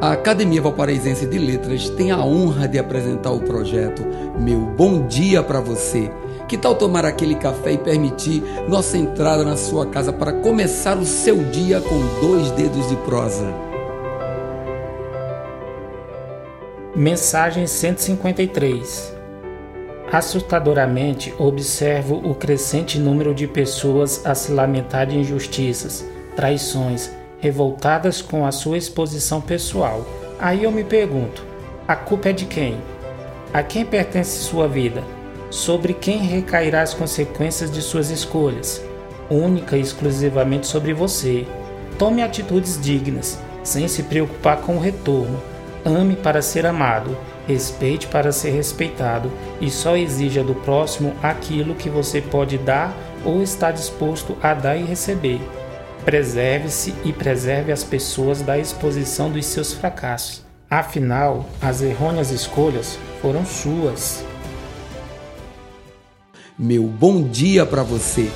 A Academia Valparaísense de Letras tem a honra de apresentar o projeto Meu Bom Dia para Você. Que tal tomar aquele café e permitir nossa entrada na sua casa para começar o seu dia com dois dedos de prosa? Mensagem 153 Assustadoramente observo o crescente número de pessoas a se lamentar de injustiças, traições, revoltadas com a sua exposição pessoal. Aí eu me pergunto: a culpa é de quem? A quem pertence sua vida? Sobre quem recairá as consequências de suas escolhas? Única e exclusivamente sobre você. Tome atitudes dignas, sem se preocupar com o retorno. Ame para ser amado respeite para ser respeitado e só exija do próximo aquilo que você pode dar ou está disposto a dar e receber. Preserve-se e preserve as pessoas da exposição dos seus fracassos. Afinal, as errôneas escolhas foram suas. Meu bom dia para você